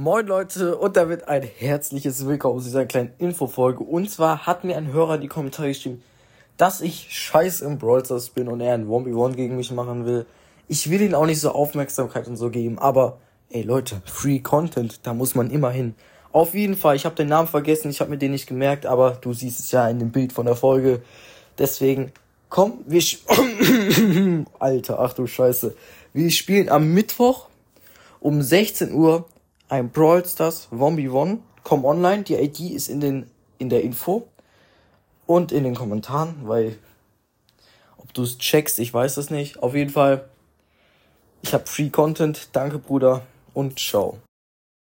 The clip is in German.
Moin Leute und damit ein herzliches Willkommen zu dieser kleinen Infofolge. Und zwar hat mir ein Hörer in die Kommentare geschrieben, dass ich scheiß im Brawl Stars bin und er ein 1v1 gegen mich machen will. Ich will ihm auch nicht so Aufmerksamkeit und so geben, aber ey Leute, Free Content, da muss man immer hin. Auf jeden Fall, ich habe den Namen vergessen, ich habe mir den nicht gemerkt, aber du siehst es ja in dem Bild von der Folge. Deswegen, komm, wir Alter, ach du Scheiße. Wir spielen am Mittwoch um 16 Uhr ein Brawl Stars 1v1. Komm online, die ID ist in den in der Info und in den Kommentaren, weil ob du es checkst, ich weiß es nicht. Auf jeden Fall, ich habe Free Content. Danke, Bruder und ciao.